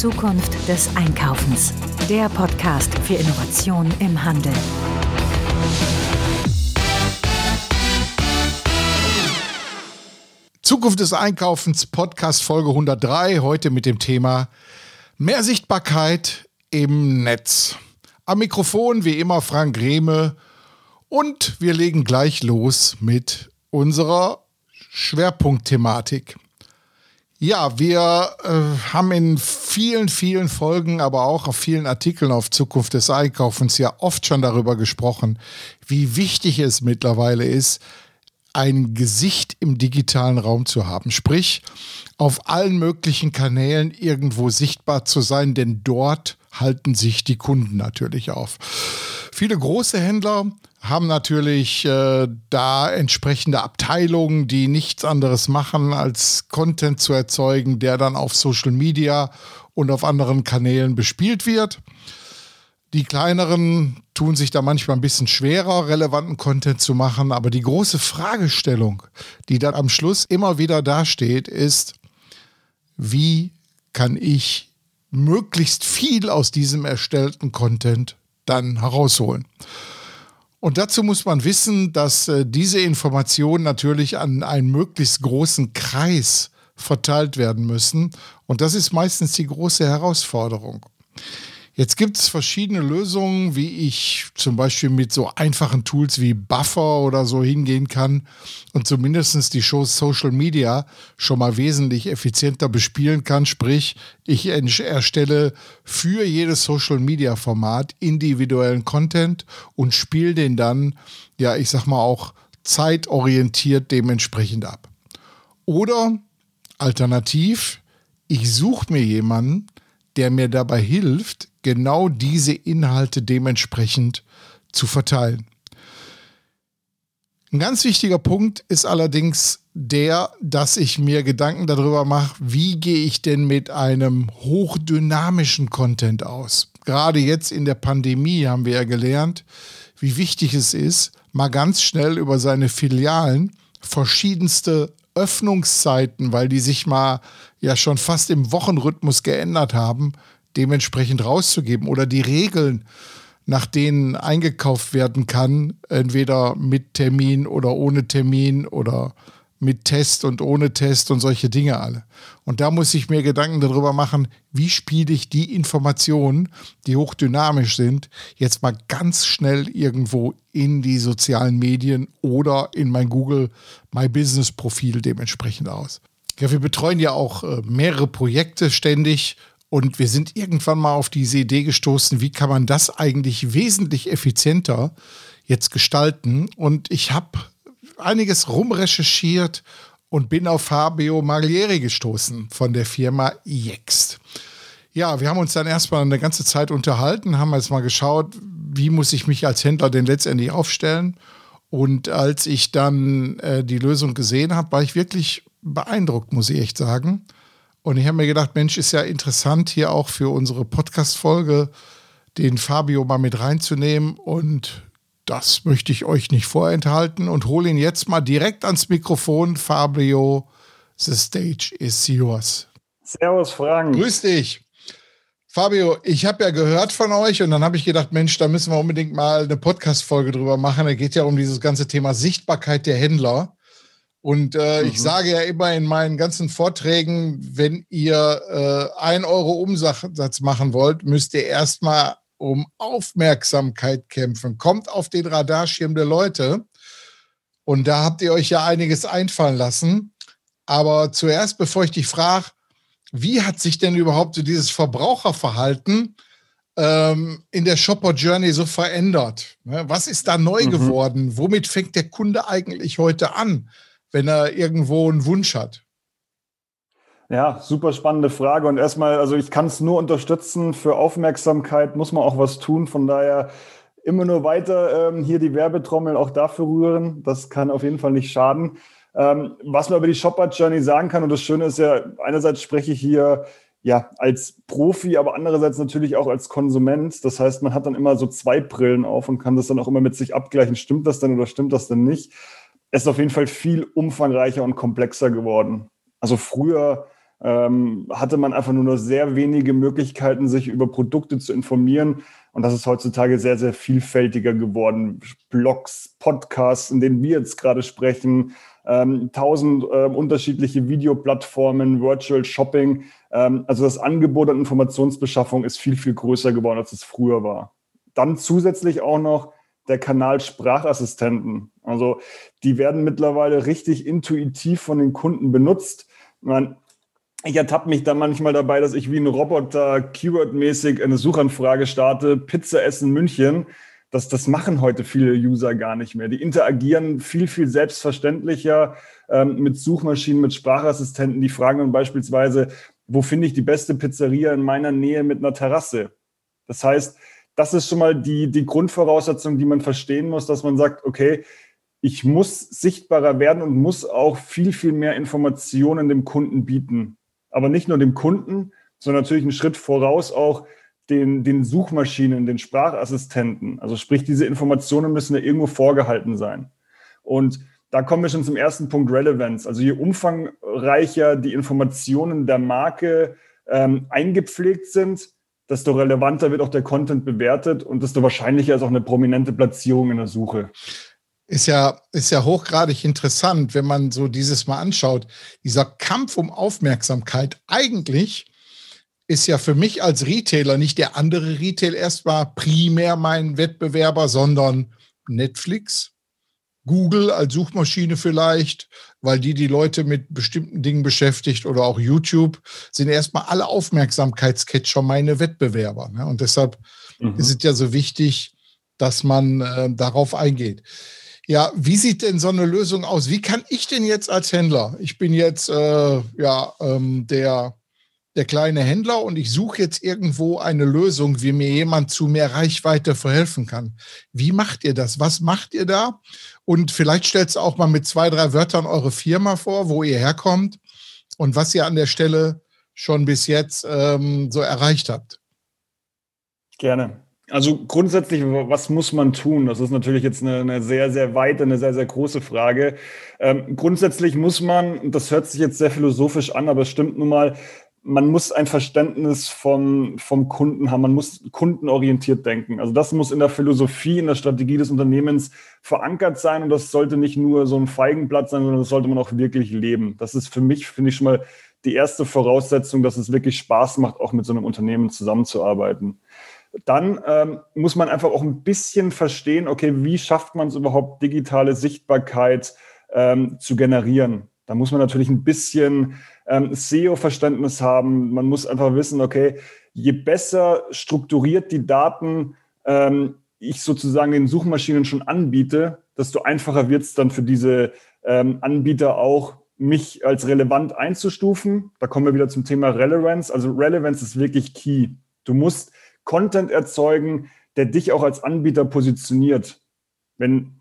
Zukunft des Einkaufens. Der Podcast für Innovation im Handel. Zukunft des Einkaufens, Podcast Folge 103, heute mit dem Thema Mehr Sichtbarkeit im Netz. Am Mikrofon wie immer Frank Greme und wir legen gleich los mit unserer Schwerpunktthematik. Ja, wir äh, haben in vielen, vielen Folgen, aber auch auf vielen Artikeln auf Zukunft des Einkaufens ja oft schon darüber gesprochen, wie wichtig es mittlerweile ist, ein Gesicht im digitalen Raum zu haben. Sprich, auf allen möglichen Kanälen irgendwo sichtbar zu sein, denn dort halten sich die Kunden natürlich auf. Viele große Händler haben natürlich äh, da entsprechende Abteilungen, die nichts anderes machen, als Content zu erzeugen, der dann auf Social Media und auf anderen Kanälen bespielt wird. Die kleineren tun sich da manchmal ein bisschen schwerer, relevanten Content zu machen, aber die große Fragestellung, die dann am Schluss immer wieder dasteht, ist, wie kann ich möglichst viel aus diesem erstellten Content dann herausholen? Und dazu muss man wissen, dass äh, diese Informationen natürlich an einen möglichst großen Kreis verteilt werden müssen. Und das ist meistens die große Herausforderung. Jetzt gibt es verschiedene Lösungen, wie ich zum Beispiel mit so einfachen Tools wie Buffer oder so hingehen kann und zumindest die Shows Social Media schon mal wesentlich effizienter bespielen kann. Sprich, ich erstelle für jedes Social Media Format individuellen Content und spiele den dann, ja, ich sag mal auch zeitorientiert dementsprechend ab. Oder alternativ, ich suche mir jemanden, der mir dabei hilft, genau diese Inhalte dementsprechend zu verteilen. Ein ganz wichtiger Punkt ist allerdings der, dass ich mir Gedanken darüber mache, wie gehe ich denn mit einem hochdynamischen Content aus. Gerade jetzt in der Pandemie haben wir ja gelernt, wie wichtig es ist, mal ganz schnell über seine Filialen verschiedenste Öffnungszeiten, weil die sich mal ja schon fast im Wochenrhythmus geändert haben, dementsprechend rauszugeben oder die Regeln, nach denen eingekauft werden kann, entweder mit Termin oder ohne Termin oder mit Test und ohne Test und solche Dinge alle. Und da muss ich mir Gedanken darüber machen, wie spiele ich die Informationen, die hochdynamisch sind, jetzt mal ganz schnell irgendwo in die sozialen Medien oder in mein Google My Business Profil dementsprechend aus. Ja, wir betreuen ja auch äh, mehrere Projekte ständig und wir sind irgendwann mal auf diese Idee gestoßen, wie kann man das eigentlich wesentlich effizienter jetzt gestalten. Und ich habe einiges rumrecherchiert und bin auf Fabio Maglieri gestoßen von der Firma Yext. Ja, wir haben uns dann erstmal eine ganze Zeit unterhalten, haben jetzt mal geschaut, wie muss ich mich als Händler denn letztendlich aufstellen. Und als ich dann äh, die Lösung gesehen habe, war ich wirklich beeindruckt, muss ich echt sagen. Und ich habe mir gedacht, Mensch, ist ja interessant, hier auch für unsere Podcast-Folge den Fabio mal mit reinzunehmen. Und das möchte ich euch nicht vorenthalten und hole ihn jetzt mal direkt ans Mikrofon. Fabio, the stage is yours. Servus, Frank. Grüß dich. Fabio, ich habe ja gehört von euch und dann habe ich gedacht, Mensch, da müssen wir unbedingt mal eine Podcast-Folge drüber machen. Da geht ja um dieses ganze Thema Sichtbarkeit der Händler. Und äh, mhm. ich sage ja immer in meinen ganzen Vorträgen, wenn ihr äh, ein Euro Umsatz machen wollt, müsst ihr erstmal um Aufmerksamkeit kämpfen. Kommt auf den Radarschirm der Leute. Und da habt ihr euch ja einiges einfallen lassen. Aber zuerst, bevor ich dich frage, wie hat sich denn überhaupt so dieses Verbraucherverhalten ähm, in der Shopper Journey so verändert? Ne, was ist da neu mhm. geworden? Womit fängt der Kunde eigentlich heute an? Wenn er irgendwo einen Wunsch hat? Ja, super spannende Frage. Und erstmal, also ich kann es nur unterstützen. Für Aufmerksamkeit muss man auch was tun. Von daher immer nur weiter ähm, hier die Werbetrommel auch dafür rühren. Das kann auf jeden Fall nicht schaden. Ähm, was man über die Shopper Journey sagen kann, und das Schöne ist ja, einerseits spreche ich hier ja als Profi, aber andererseits natürlich auch als Konsument. Das heißt, man hat dann immer so zwei Brillen auf und kann das dann auch immer mit sich abgleichen. Stimmt das denn oder stimmt das denn nicht? Es ist auf jeden Fall viel umfangreicher und komplexer geworden. Also früher ähm, hatte man einfach nur noch sehr wenige Möglichkeiten, sich über Produkte zu informieren. Und das ist heutzutage sehr, sehr vielfältiger geworden. Blogs, Podcasts, in denen wir jetzt gerade sprechen, ähm, tausend äh, unterschiedliche Videoplattformen, Virtual Shopping. Ähm, also das Angebot an Informationsbeschaffung ist viel, viel größer geworden, als es früher war. Dann zusätzlich auch noch der Kanal Sprachassistenten. Also die werden mittlerweile richtig intuitiv von den Kunden benutzt. Man, ich ertappe mich da manchmal dabei, dass ich wie ein Roboter Keyword-mäßig eine Suchanfrage starte, Pizza essen München. Das, das machen heute viele User gar nicht mehr. Die interagieren viel, viel selbstverständlicher ähm, mit Suchmaschinen, mit Sprachassistenten. Die fragen dann beispielsweise, wo finde ich die beste Pizzeria in meiner Nähe mit einer Terrasse? Das heißt, das ist schon mal die, die Grundvoraussetzung, die man verstehen muss, dass man sagt, okay, ich muss sichtbarer werden und muss auch viel, viel mehr Informationen dem Kunden bieten. Aber nicht nur dem Kunden, sondern natürlich einen Schritt voraus auch den, den Suchmaschinen, den Sprachassistenten. Also sprich, diese Informationen müssen ja irgendwo vorgehalten sein. Und da kommen wir schon zum ersten Punkt Relevance. Also je umfangreicher die Informationen der Marke ähm, eingepflegt sind, desto relevanter wird auch der Content bewertet und desto wahrscheinlicher ist auch eine prominente Platzierung in der Suche. Ist ja, ist ja hochgradig interessant, wenn man so dieses mal anschaut. Dieser Kampf um Aufmerksamkeit eigentlich ist ja für mich als Retailer nicht der andere Retail erstmal primär mein Wettbewerber, sondern Netflix, Google als Suchmaschine vielleicht, weil die die Leute mit bestimmten Dingen beschäftigt oder auch YouTube, sind erstmal alle Aufmerksamkeitscatcher meine Wettbewerber. Ne? Und deshalb mhm. ist es ja so wichtig, dass man äh, darauf eingeht. Ja, wie sieht denn so eine Lösung aus? Wie kann ich denn jetzt als Händler, ich bin jetzt äh, ja ähm, der der kleine Händler und ich suche jetzt irgendwo eine Lösung, wie mir jemand zu mehr Reichweite verhelfen kann. Wie macht ihr das? Was macht ihr da? Und vielleicht stellst du auch mal mit zwei, drei Wörtern eure Firma vor, wo ihr herkommt und was ihr an der Stelle schon bis jetzt ähm, so erreicht habt. Gerne. Also grundsätzlich, was muss man tun? Das ist natürlich jetzt eine, eine sehr, sehr weite, eine sehr, sehr große Frage. Ähm, grundsätzlich muss man, das hört sich jetzt sehr philosophisch an, aber es stimmt nun mal, man muss ein Verständnis vom, vom Kunden haben, man muss kundenorientiert denken. Also das muss in der Philosophie, in der Strategie des Unternehmens verankert sein und das sollte nicht nur so ein Feigenblatt sein, sondern das sollte man auch wirklich leben. Das ist für mich, finde ich schon mal die erste Voraussetzung, dass es wirklich Spaß macht, auch mit so einem Unternehmen zusammenzuarbeiten. Dann ähm, muss man einfach auch ein bisschen verstehen, okay, wie schafft man es überhaupt, digitale Sichtbarkeit ähm, zu generieren? Da muss man natürlich ein bisschen ähm, SEO-Verständnis haben. Man muss einfach wissen, okay, je besser strukturiert die Daten ähm, ich sozusagen den Suchmaschinen schon anbiete, desto einfacher wird es dann für diese ähm, Anbieter auch, mich als relevant einzustufen. Da kommen wir wieder zum Thema Relevance. Also Relevance ist wirklich key. Du musst Content erzeugen, der dich auch als Anbieter positioniert. Wenn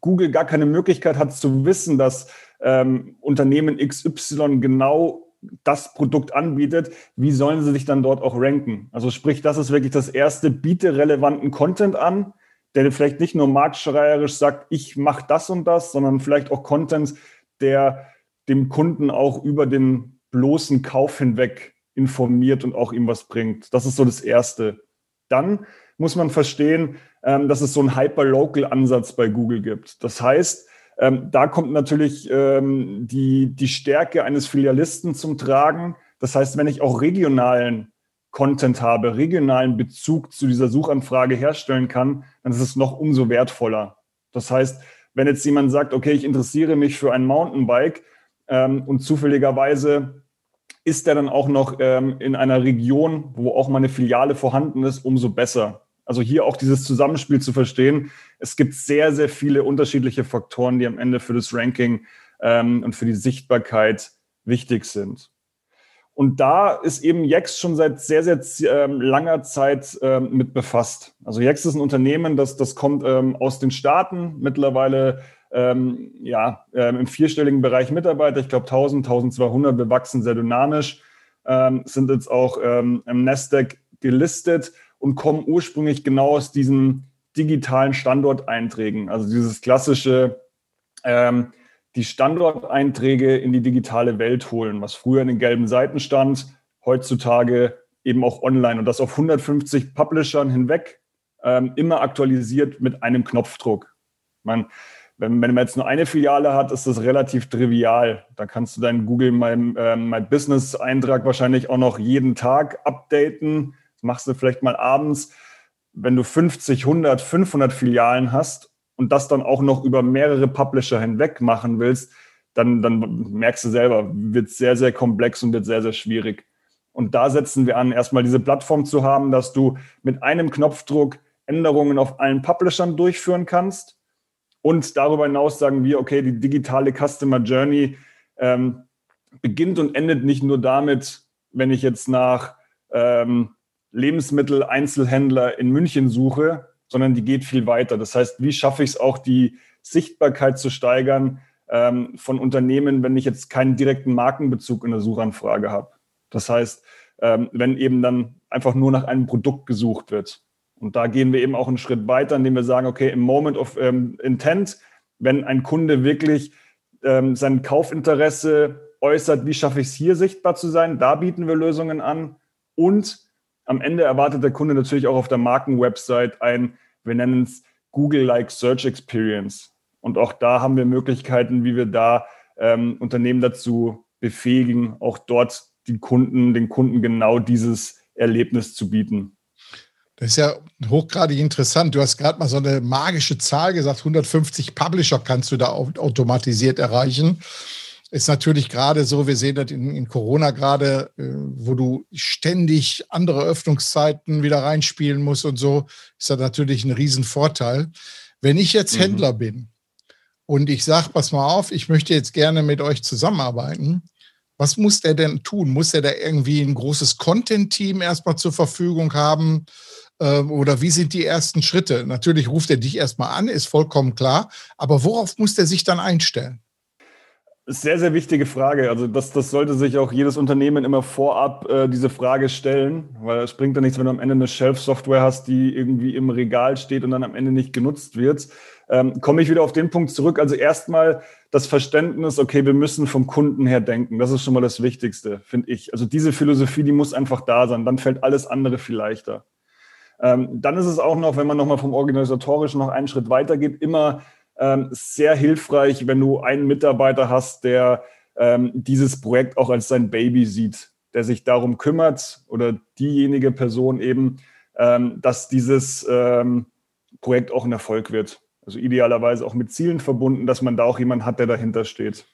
Google gar keine Möglichkeit hat zu wissen, dass ähm, Unternehmen XY genau das Produkt anbietet, wie sollen sie sich dann dort auch ranken? Also sprich, das ist wirklich das erste, biete relevanten Content an, der vielleicht nicht nur marktschreierisch sagt, ich mache das und das, sondern vielleicht auch Content, der dem Kunden auch über den bloßen Kauf hinweg informiert und auch ihm was bringt. Das ist so das Erste. Dann muss man verstehen, ähm, dass es so einen Hyper-Local-Ansatz bei Google gibt. Das heißt, ähm, da kommt natürlich ähm, die, die Stärke eines Filialisten zum Tragen. Das heißt, wenn ich auch regionalen Content habe, regionalen Bezug zu dieser Suchanfrage herstellen kann, dann ist es noch umso wertvoller. Das heißt, wenn jetzt jemand sagt, okay, ich interessiere mich für ein Mountainbike ähm, und zufälligerweise ist der dann auch noch ähm, in einer Region, wo auch meine Filiale vorhanden ist, umso besser. Also hier auch dieses Zusammenspiel zu verstehen. Es gibt sehr, sehr viele unterschiedliche Faktoren, die am Ende für das Ranking ähm, und für die Sichtbarkeit wichtig sind. Und da ist eben Yex schon seit sehr, sehr ähm, langer Zeit ähm, mit befasst. Also Yex ist ein Unternehmen, das, das kommt ähm, aus den Staaten, mittlerweile ähm, ja, ähm, im vierstelligen Bereich Mitarbeiter, ich glaube 1000, 1200, wir wachsen sehr dynamisch, sind jetzt auch im Nasdaq gelistet und kommen ursprünglich genau aus diesen digitalen Standorteinträgen. Also dieses klassische, ähm, die Standorteinträge in die digitale Welt holen, was früher in den gelben Seiten stand, heutzutage eben auch online und das auf 150 Publishern hinweg, ähm, immer aktualisiert mit einem Knopfdruck. Man, wenn, wenn man jetzt nur eine Filiale hat, ist das relativ trivial. Da kannst du deinen Google My, äh, My Business Eintrag wahrscheinlich auch noch jeden Tag updaten. Machst du vielleicht mal abends. Wenn du 50, 100, 500 Filialen hast und das dann auch noch über mehrere Publisher hinweg machen willst, dann, dann merkst du selber, wird sehr, sehr komplex und wird sehr, sehr schwierig. Und da setzen wir an, erstmal diese Plattform zu haben, dass du mit einem Knopfdruck Änderungen auf allen Publishern durchführen kannst. Und darüber hinaus sagen wir, okay, die digitale Customer Journey ähm, beginnt und endet nicht nur damit, wenn ich jetzt nach ähm, Lebensmittel-Einzelhändler in München suche, sondern die geht viel weiter. Das heißt, wie schaffe ich es auch, die Sichtbarkeit zu steigern ähm, von Unternehmen, wenn ich jetzt keinen direkten Markenbezug in der Suchanfrage habe? Das heißt, ähm, wenn eben dann einfach nur nach einem Produkt gesucht wird. Und da gehen wir eben auch einen Schritt weiter, indem wir sagen, okay, im Moment of ähm, Intent, wenn ein Kunde wirklich ähm, sein Kaufinteresse äußert, wie schaffe ich es hier sichtbar zu sein, da bieten wir Lösungen an. Und am Ende erwartet der Kunde natürlich auch auf der Markenwebsite ein, wir nennen es Google-like Search Experience. Und auch da haben wir Möglichkeiten, wie wir da ähm, Unternehmen dazu befähigen, auch dort die Kunden, den Kunden genau dieses Erlebnis zu bieten. Das ist ja hochgradig interessant. Du hast gerade mal so eine magische Zahl gesagt, 150 Publisher kannst du da automatisiert erreichen. Ist natürlich gerade so, wir sehen das in, in Corona gerade, äh, wo du ständig andere Öffnungszeiten wieder reinspielen musst und so, ist das natürlich ein Riesenvorteil. Wenn ich jetzt mhm. Händler bin und ich sage, pass mal auf, ich möchte jetzt gerne mit euch zusammenarbeiten, was muss der denn tun? Muss er da irgendwie ein großes Content-Team erstmal zur Verfügung haben? Ähm, oder wie sind die ersten Schritte? Natürlich ruft er dich erstmal an, ist vollkommen klar. Aber worauf muss der sich dann einstellen? Sehr, sehr wichtige Frage. Also das, das sollte sich auch jedes Unternehmen immer vorab äh, diese Frage stellen, weil es bringt ja nichts, wenn du am Ende eine Shelf-Software hast, die irgendwie im Regal steht und dann am Ende nicht genutzt wird. Ähm, komme ich wieder auf den Punkt zurück. Also erstmal das Verständnis, okay, wir müssen vom Kunden her denken. Das ist schon mal das Wichtigste, finde ich. Also diese Philosophie, die muss einfach da sein. Dann fällt alles andere viel leichter. Ähm, dann ist es auch noch, wenn man nochmal vom Organisatorischen noch einen Schritt weiter geht, immer ähm, sehr hilfreich, wenn du einen Mitarbeiter hast, der ähm, dieses Projekt auch als sein Baby sieht, der sich darum kümmert oder diejenige Person eben, ähm, dass dieses ähm, Projekt auch ein Erfolg wird. Also idealerweise auch mit Zielen verbunden, dass man da auch jemanden hat, der dahinter steht.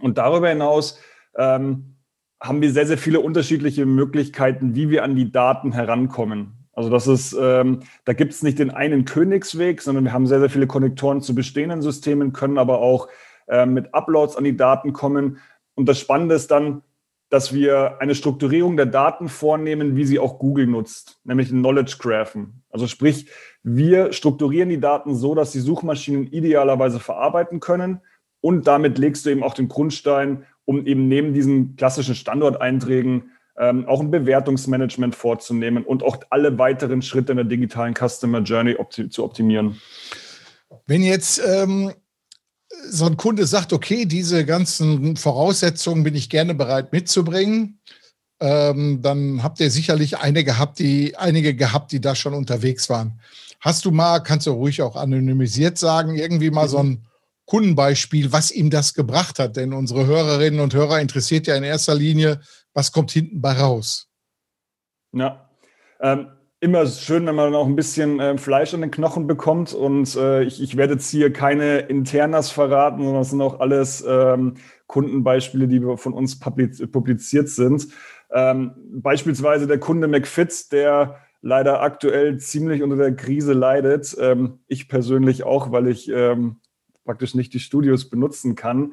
Und darüber hinaus ähm, haben wir sehr, sehr viele unterschiedliche Möglichkeiten, wie wir an die Daten herankommen. Also das ist, ähm, da gibt es nicht den einen Königsweg, sondern wir haben sehr, sehr viele Konnektoren zu bestehenden Systemen, können aber auch äh, mit Uploads an die Daten kommen. Und das Spannende ist dann, dass wir eine Strukturierung der Daten vornehmen, wie sie auch Google nutzt, nämlich ein Knowledge Graphen. Also sprich, wir strukturieren die Daten so, dass die Suchmaschinen idealerweise verarbeiten können und damit legst du eben auch den Grundstein, um eben neben diesen klassischen Standorteinträgen ähm, auch ein Bewertungsmanagement vorzunehmen und auch alle weiteren Schritte in der digitalen Customer Journey opti zu optimieren. Wenn jetzt ähm, so ein Kunde sagt, okay, diese ganzen Voraussetzungen bin ich gerne bereit mitzubringen, ähm, dann habt ihr sicherlich eine gehabt, die, einige gehabt, die da schon unterwegs waren. Hast du mal, kannst du ruhig auch anonymisiert sagen, irgendwie mal mhm. so ein Kundenbeispiel, was ihm das gebracht hat? Denn unsere Hörerinnen und Hörer interessiert ja in erster Linie, was kommt hinten bei raus? Ja, ähm, immer schön, wenn man auch ein bisschen äh, Fleisch an den Knochen bekommt. Und äh, ich, ich, werde jetzt hier keine Internas verraten, sondern das sind auch alles ähm, Kundenbeispiele, die von uns publiziert sind. Ähm, beispielsweise der Kunde McFit, der leider aktuell ziemlich unter der Krise leidet. Ähm, ich persönlich auch, weil ich ähm, praktisch nicht die Studios benutzen kann.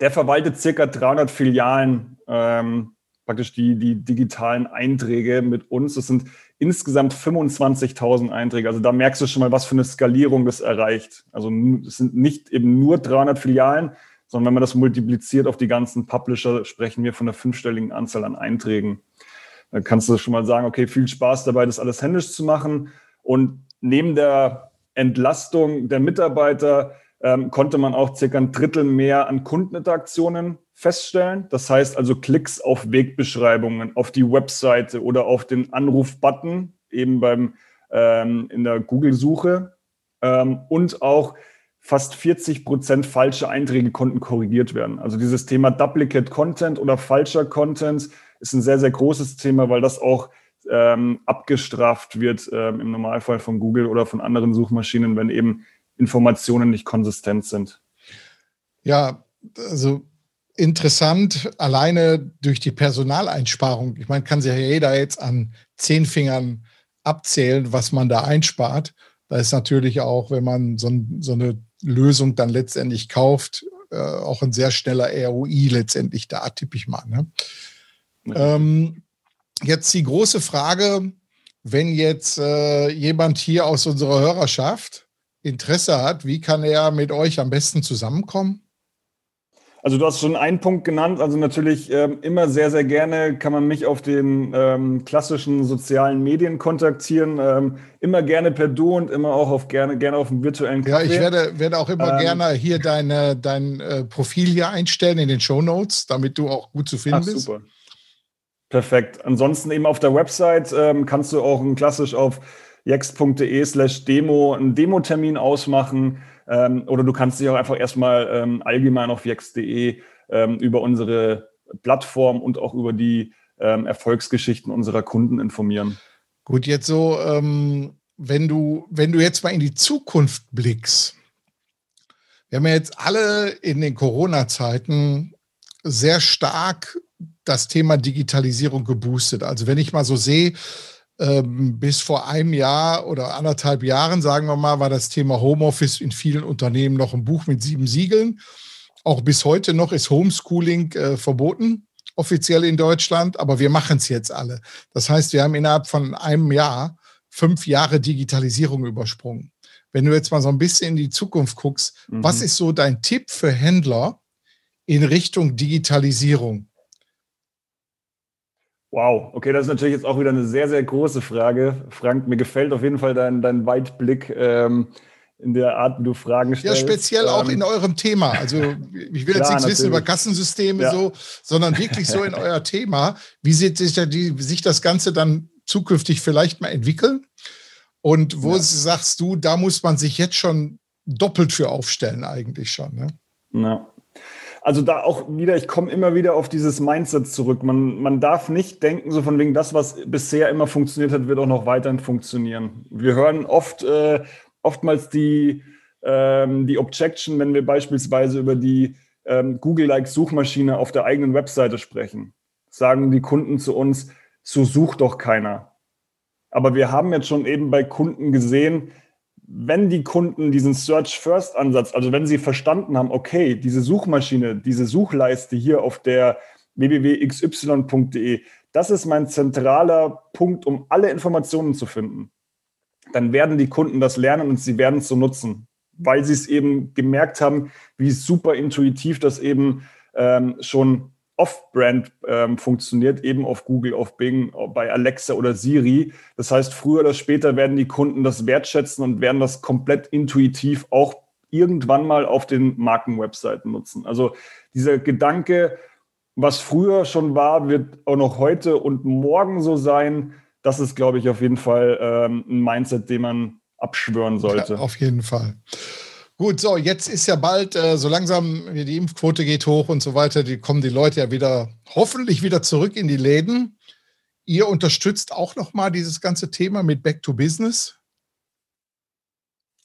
Der verwaltet circa 300 Filialen ähm, praktisch die, die digitalen Einträge mit uns. Das sind insgesamt 25.000 Einträge. Also da merkst du schon mal, was für eine Skalierung das erreicht. Also es sind nicht eben nur 300 Filialen, sondern wenn man das multipliziert auf die ganzen Publisher, sprechen wir von einer fünfstelligen Anzahl an Einträgen. Da kannst du schon mal sagen, okay, viel Spaß dabei, das alles händisch zu machen. Und neben der Entlastung der Mitarbeiter ähm, konnte man auch circa ein Drittel mehr an Kundeninteraktionen feststellen. Das heißt also Klicks auf Wegbeschreibungen, auf die Webseite oder auf den Anrufbutton, eben beim ähm, in der Google-Suche. Ähm, und auch fast 40 Prozent falsche Einträge konnten korrigiert werden. Also dieses Thema Duplicate Content oder falscher Content ist ein sehr, sehr großes Thema, weil das auch ähm, abgestraft wird ähm, im Normalfall von Google oder von anderen Suchmaschinen, wenn eben Informationen nicht konsistent sind. Ja, also interessant, alleine durch die Personaleinsparung. Ich meine, kann sich ja jeder jetzt an zehn Fingern abzählen, was man da einspart. Da ist natürlich auch, wenn man so, so eine Lösung dann letztendlich kauft, äh, auch ein sehr schneller ROI letztendlich da, tippe ich mal. Ne? Ja. Ähm, jetzt die große Frage, wenn jetzt äh, jemand hier aus unserer Hörerschaft Interesse hat, wie kann er mit euch am besten zusammenkommen? Also du hast schon einen Punkt genannt. Also natürlich ähm, immer sehr, sehr gerne kann man mich auf den ähm, klassischen sozialen Medien kontaktieren. Ähm, immer gerne per Du und immer auch auf gerne, gerne auf dem virtuellen Kaffee. Ja, ich werde, werde auch immer ähm, gerne hier deine, dein äh, Profil hier einstellen in den Show Notes, damit du auch gut zu finden ach, bist. Super. Perfekt. Ansonsten eben auf der Website ähm, kannst du auch ein klassisch auf jex.de slash Demo einen Demo-Termin ausmachen. Ähm, oder du kannst dich auch einfach erstmal ähm, allgemein auf jex.de ähm, über unsere Plattform und auch über die ähm, Erfolgsgeschichten unserer Kunden informieren. Gut, jetzt so, ähm, wenn du, wenn du jetzt mal in die Zukunft blickst, wir haben ja jetzt alle in den Corona-Zeiten sehr stark das Thema Digitalisierung geboostet. Also wenn ich mal so sehe, ähm, bis vor einem Jahr oder anderthalb Jahren, sagen wir mal, war das Thema Homeoffice in vielen Unternehmen noch ein Buch mit sieben Siegeln. Auch bis heute noch ist Homeschooling äh, verboten, offiziell in Deutschland, aber wir machen es jetzt alle. Das heißt, wir haben innerhalb von einem Jahr fünf Jahre Digitalisierung übersprungen. Wenn du jetzt mal so ein bisschen in die Zukunft guckst, mhm. was ist so dein Tipp für Händler in Richtung Digitalisierung? Wow, okay, das ist natürlich jetzt auch wieder eine sehr, sehr große Frage. Frank, mir gefällt auf jeden Fall dein, dein Weitblick ähm, in der Art, wie du Fragen stellst. Ja, speziell ähm, auch in eurem Thema. Also ich will jetzt nichts wissen über Kassensysteme ja. so, sondern wirklich so in euer Thema. Wie sieht sich, da die, sich das Ganze dann zukünftig vielleicht mal entwickeln? Und wo ja. sagst du, da muss man sich jetzt schon doppelt für aufstellen eigentlich schon. Ne? Ja. Also da auch wieder, ich komme immer wieder auf dieses Mindset zurück. Man, man darf nicht denken, so von wegen das, was bisher immer funktioniert hat, wird auch noch weiterhin funktionieren. Wir hören oft, äh, oftmals die, ähm, die Objection, wenn wir beispielsweise über die ähm, Google-like-Suchmaschine auf der eigenen Webseite sprechen. Sagen die Kunden zu uns, so sucht doch keiner. Aber wir haben jetzt schon eben bei Kunden gesehen, wenn die Kunden diesen Search-First-Ansatz, also wenn sie verstanden haben, okay, diese Suchmaschine, diese Suchleiste hier auf der www.xy.de, das ist mein zentraler Punkt, um alle Informationen zu finden, dann werden die Kunden das lernen und sie werden es so nutzen, weil sie es eben gemerkt haben, wie super intuitiv das eben ähm, schon Off-Brand ähm, funktioniert, eben auf Google, auf Bing, bei Alexa oder Siri. Das heißt, früher oder später werden die Kunden das wertschätzen und werden das komplett intuitiv auch irgendwann mal auf den Markenwebseiten nutzen. Also dieser Gedanke, was früher schon war, wird auch noch heute und morgen so sein. Das ist, glaube ich, auf jeden Fall ähm, ein Mindset, den man abschwören sollte. Ja, auf jeden Fall. Gut, so, jetzt ist ja bald, äh, so langsam die Impfquote geht hoch und so weiter, die kommen die Leute ja wieder, hoffentlich wieder zurück in die Läden. Ihr unterstützt auch nochmal dieses ganze Thema mit Back to Business?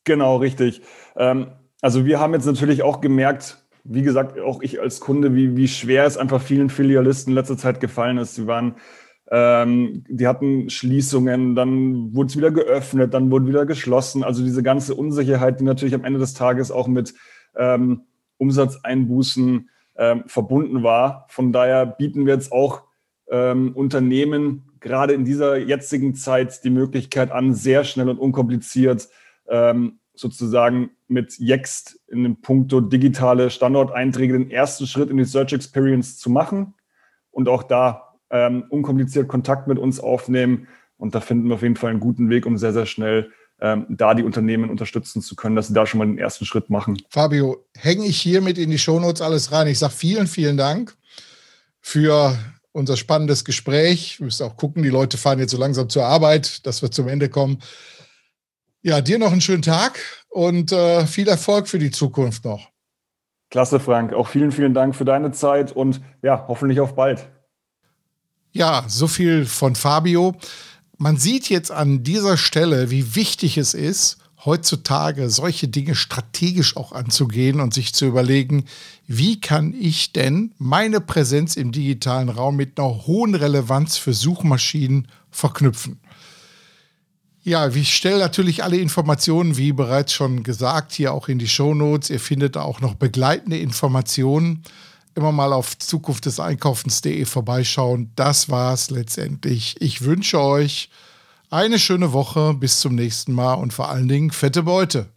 Genau, richtig. Ähm, also wir haben jetzt natürlich auch gemerkt, wie gesagt, auch ich als Kunde, wie, wie schwer es einfach vielen Filialisten in letzter Zeit gefallen ist. Sie waren ähm, die hatten Schließungen, dann wurde es wieder geöffnet, dann wurde wieder geschlossen. Also diese ganze Unsicherheit, die natürlich am Ende des Tages auch mit ähm, Umsatzeinbußen ähm, verbunden war. Von daher bieten wir jetzt auch ähm, Unternehmen gerade in dieser jetzigen Zeit die Möglichkeit an, sehr schnell und unkompliziert ähm, sozusagen mit Yext in dem Punkto digitale Standorteinträge den ersten Schritt in die Search Experience zu machen und auch da ähm, unkompliziert Kontakt mit uns aufnehmen. Und da finden wir auf jeden Fall einen guten Weg, um sehr, sehr schnell ähm, da die Unternehmen unterstützen zu können, dass sie da schon mal den ersten Schritt machen. Fabio, hänge ich hiermit in die Shownotes alles rein. Ich sage vielen, vielen Dank für unser spannendes Gespräch. Wir müssen auch gucken, die Leute fahren jetzt so langsam zur Arbeit, dass wir zum Ende kommen. Ja, dir noch einen schönen Tag und äh, viel Erfolg für die Zukunft noch. Klasse, Frank. Auch vielen, vielen Dank für deine Zeit und ja, hoffentlich auf bald. Ja, so viel von Fabio. Man sieht jetzt an dieser Stelle, wie wichtig es ist, heutzutage solche Dinge strategisch auch anzugehen und sich zu überlegen, wie kann ich denn meine Präsenz im digitalen Raum mit einer hohen Relevanz für Suchmaschinen verknüpfen. Ja, ich stelle natürlich alle Informationen, wie bereits schon gesagt, hier auch in die Show Notes. Ihr findet auch noch begleitende Informationen. Immer mal auf Zukunft des Einkaufens.de vorbeischauen. Das war's letztendlich. Ich wünsche euch eine schöne Woche. Bis zum nächsten Mal und vor allen Dingen fette Beute.